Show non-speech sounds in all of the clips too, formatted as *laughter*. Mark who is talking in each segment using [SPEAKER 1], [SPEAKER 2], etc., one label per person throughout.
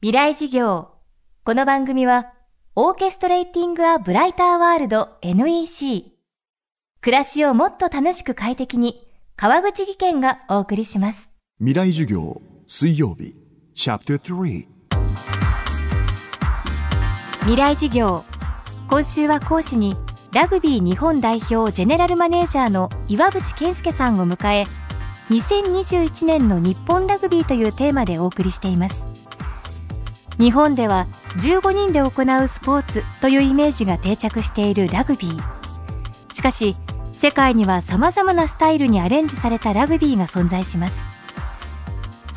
[SPEAKER 1] 未来事業。この番組は、オーケストレーティング・ア・ブライター・ワールド NEC。暮らしをもっと楽しく快適に、川口義賢がお送りします。
[SPEAKER 2] 未来授業水曜日チャプター3
[SPEAKER 1] 未来事業。今週は講師に、ラグビー日本代表ジェネラルマネージャーの岩渕健介さんを迎え、2021年の日本ラグビーというテーマでお送りしています。日本では15人で行うスポーツというイメージが定着しているラグビー。しかし、世界には様々なスタイルにアレンジされたラグビーが存在します。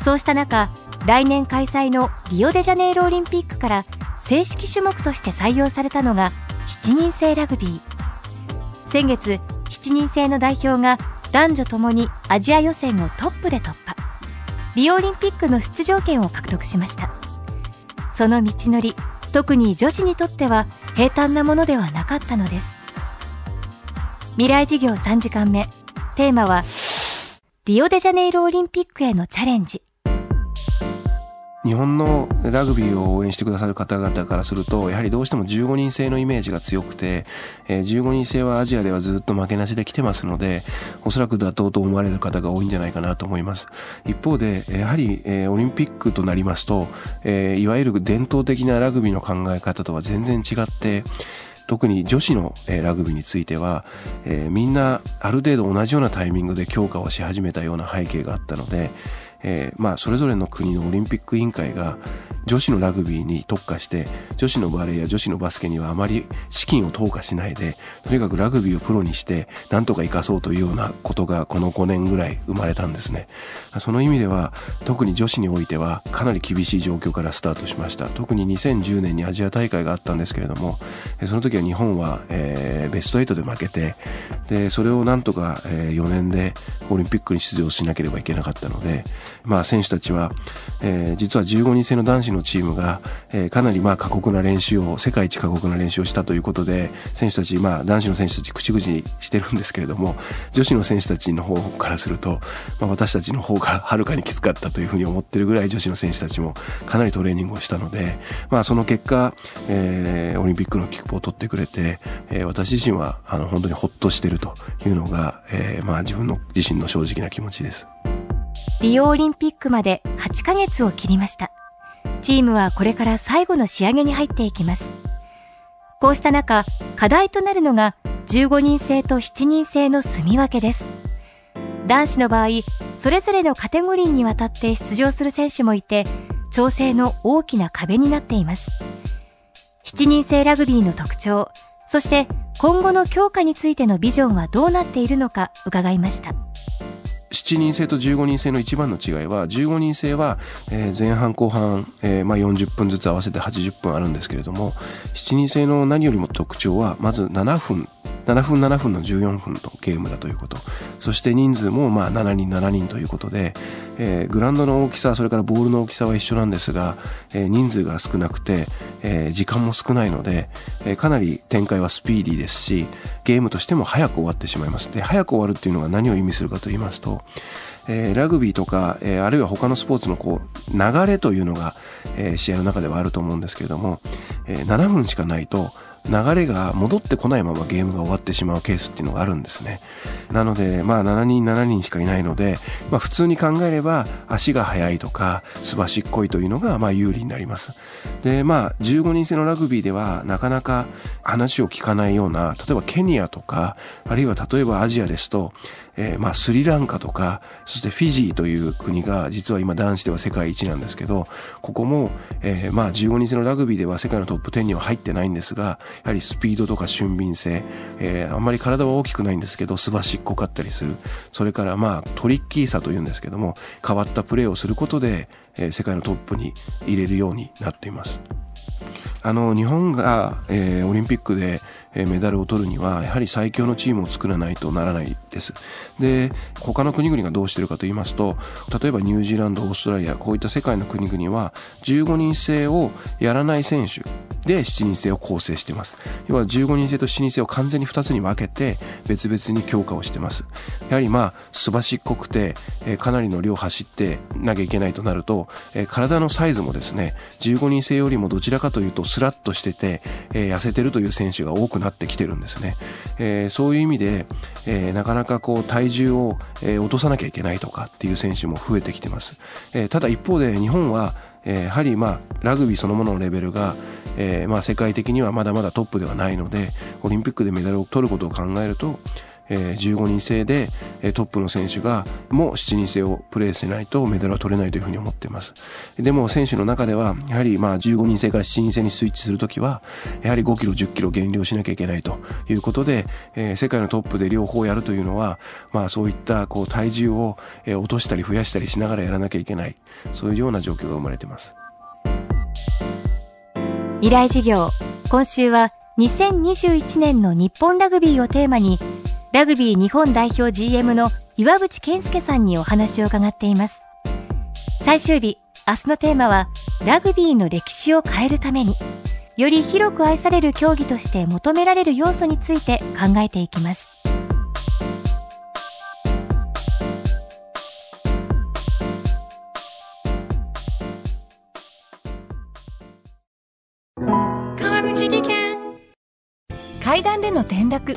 [SPEAKER 1] そうした中、来年開催のリオデジャネイロオリンピックから正式種目として採用されたのが7人制ラグビー。先月、7人制の代表が男女ともにアジア予選をトップで突破。リオオリンピックの出場権を獲得しました。その道のり、特に女子にとっては平坦なものではなかったのです。未来事業3時間目。テーマは、リオデジャネイロオリンピックへのチャレンジ。
[SPEAKER 3] 日本のラグビーを応援してくださる方々からするとやはりどうしても15人制のイメージが強くて、えー15人制はアジアではずっと負けなしで来てますのでおそらく妥当と思われる方が多いんじゃないかなと思います。一方でやはり、えーオリンピックとなりますと、えーいわゆる伝統的なラグビーの考え方とは全然違って特に女子のラグビーについては、えーみんなある程度同じようなタイミングで強化をし始めたような背景があったので、えーまあそれぞれの国のオリンピック委員会が女子のラグビーに特化して女子のバレーや女子のバスケにはあまり資金を投下しないでとにかくラグビーをプロにしてなんとか生かそうというようなことがこの5年ぐらい生まれたんですね。その意味では特に女子においてはかなり厳しい状況からスタートしました。特に2010年にアジア大会があったんですけれどもその時は日本は、えーベスト8で負けてでそれをなんとか、え4年でオリンピックに出場しなければいけなかったので、まあ、選手たちは、えー実は15人制の男子のチームが、えーかなりまあ過酷な練習を世界一過酷な練習をしたということで選手たち、まあ、男子の選手たち口々にしてるんですけれども女子の選手たちの方からすると、まあ、私たちの方が *laughs* はるかにきつかったというふうに思ってるぐらい女子の選手たちもかなりトレーニングをしたので、まあ、その結果、えーオリンピックの切符を取ってくれて、えー私自身はあの本当にほっとしてるというのが、えーまあ、自分の自身の正直な気持ちです。
[SPEAKER 1] リオオリンピックまで8ヶ月を切りました。チームはこれから最後の仕上げに入っていきます。こうした中、課題となるのが15人制と7人制の住み分けです。男子の場合、それぞれのカテゴリーにわたって出場する選手もいて、調整の大きな壁になっています。7人制ラグビーの特徴、そして今後の強化についてのビジョンはどうなっているのか伺いました。
[SPEAKER 3] 7人制と15人制の一番の違いは15人制は、え前半後半、えーまあ、40分ずつ合わせて80分あるんですけれども7人制の何よりも特徴はまず7分7分7分の14分のゲームだということ。そして人数もまあ7人7人ということで、えーグラウンドの大きさそれからボールの大きさは一緒なんですが、えー人数が少なくて、えー時間も少ないので、えかなり展開はスピーディーですしゲームとしても早く終わってしまいます。で早く終わるっていうのが何を意味するかと言いますと、えーラグビーとか、えーあるいは他のスポーツのこう流れというのが、えー試合の中ではあると思うんですけれども、え7分しかないと流れが戻ってこないままゲームが終わってしまうケースっていうのがあるんですね。なので、まあ7人7人しかいないので、まあ普通に考えれば足が速いとかすばしっこいというのがまあ有利になります。で、まあ15人制のラグビーではなかなか話を聞かないような、例えばケニアとか、あるいは例えばアジアですと、えーまあスリランカとか、そしてフィジーという国が実は今男子では世界一なんですけど、ここも、えーまあ15人制のラグビーでは世界のトップ10には入ってないんですが、やはりスピードとか俊敏性、えーあんまり体は大きくないんですけど、すばしっこかったりする。それからまあトリッキーさというんですけども、変わったプレーをすることで、えー世界のトップに入れるようになっています。あの日本が、えーオリンピックで、えーメダルを取るにはやはり最強のチームを作らないとならないですで他の国々がどうしてるかと言いますと例えばニュージーランドオーストラリアこういった世界の国々は15人制をやらない選手で7人制を構成しています。要は15人制と7人制を完全に2つに分けて別々に強化をしてます。やはりまあすばしっこくて、かなりの量走ってなきゃいけないとなると、体のサイズもですね15人制よりもどちらかというとスラッとしてて、痩せてるという選手が多くなってきてるんですね、そういう意味で、なかなかこう体重を、落とさなきゃいけないとかっていう選手も増えてきてます、ただ一方で日本はえー、やはりまあラグビーそのもののレベルが、えー、まあ世界的にはまだまだトップではないのでオリンピックでメダルを取ることを考えると、えー、15人制で、えー、トップの選手がもう7人制をプレーしないとメダルは取れないというふうに思っています。でも選手の中ではやはりまあ15人制から7人制にスイッチするときはやはり5キロ10キロ減量しなきゃいけないということで、えー、世界のトップで両方やるというのはまあそういったこう体重を落としたり増やしたりしながらやらなきゃいけないそういうような状況が生まれています。
[SPEAKER 1] 未来事業。今週は2021年の日本ラグビーをテーマにラグビー日本代表 GM の岩渕健介さんにお話を伺っています。最終日、明日のテーマは、ラグビーの歴史を変えるために、より広く愛される競技として求められる要素について考えていきます。
[SPEAKER 4] 川口技研階段での転落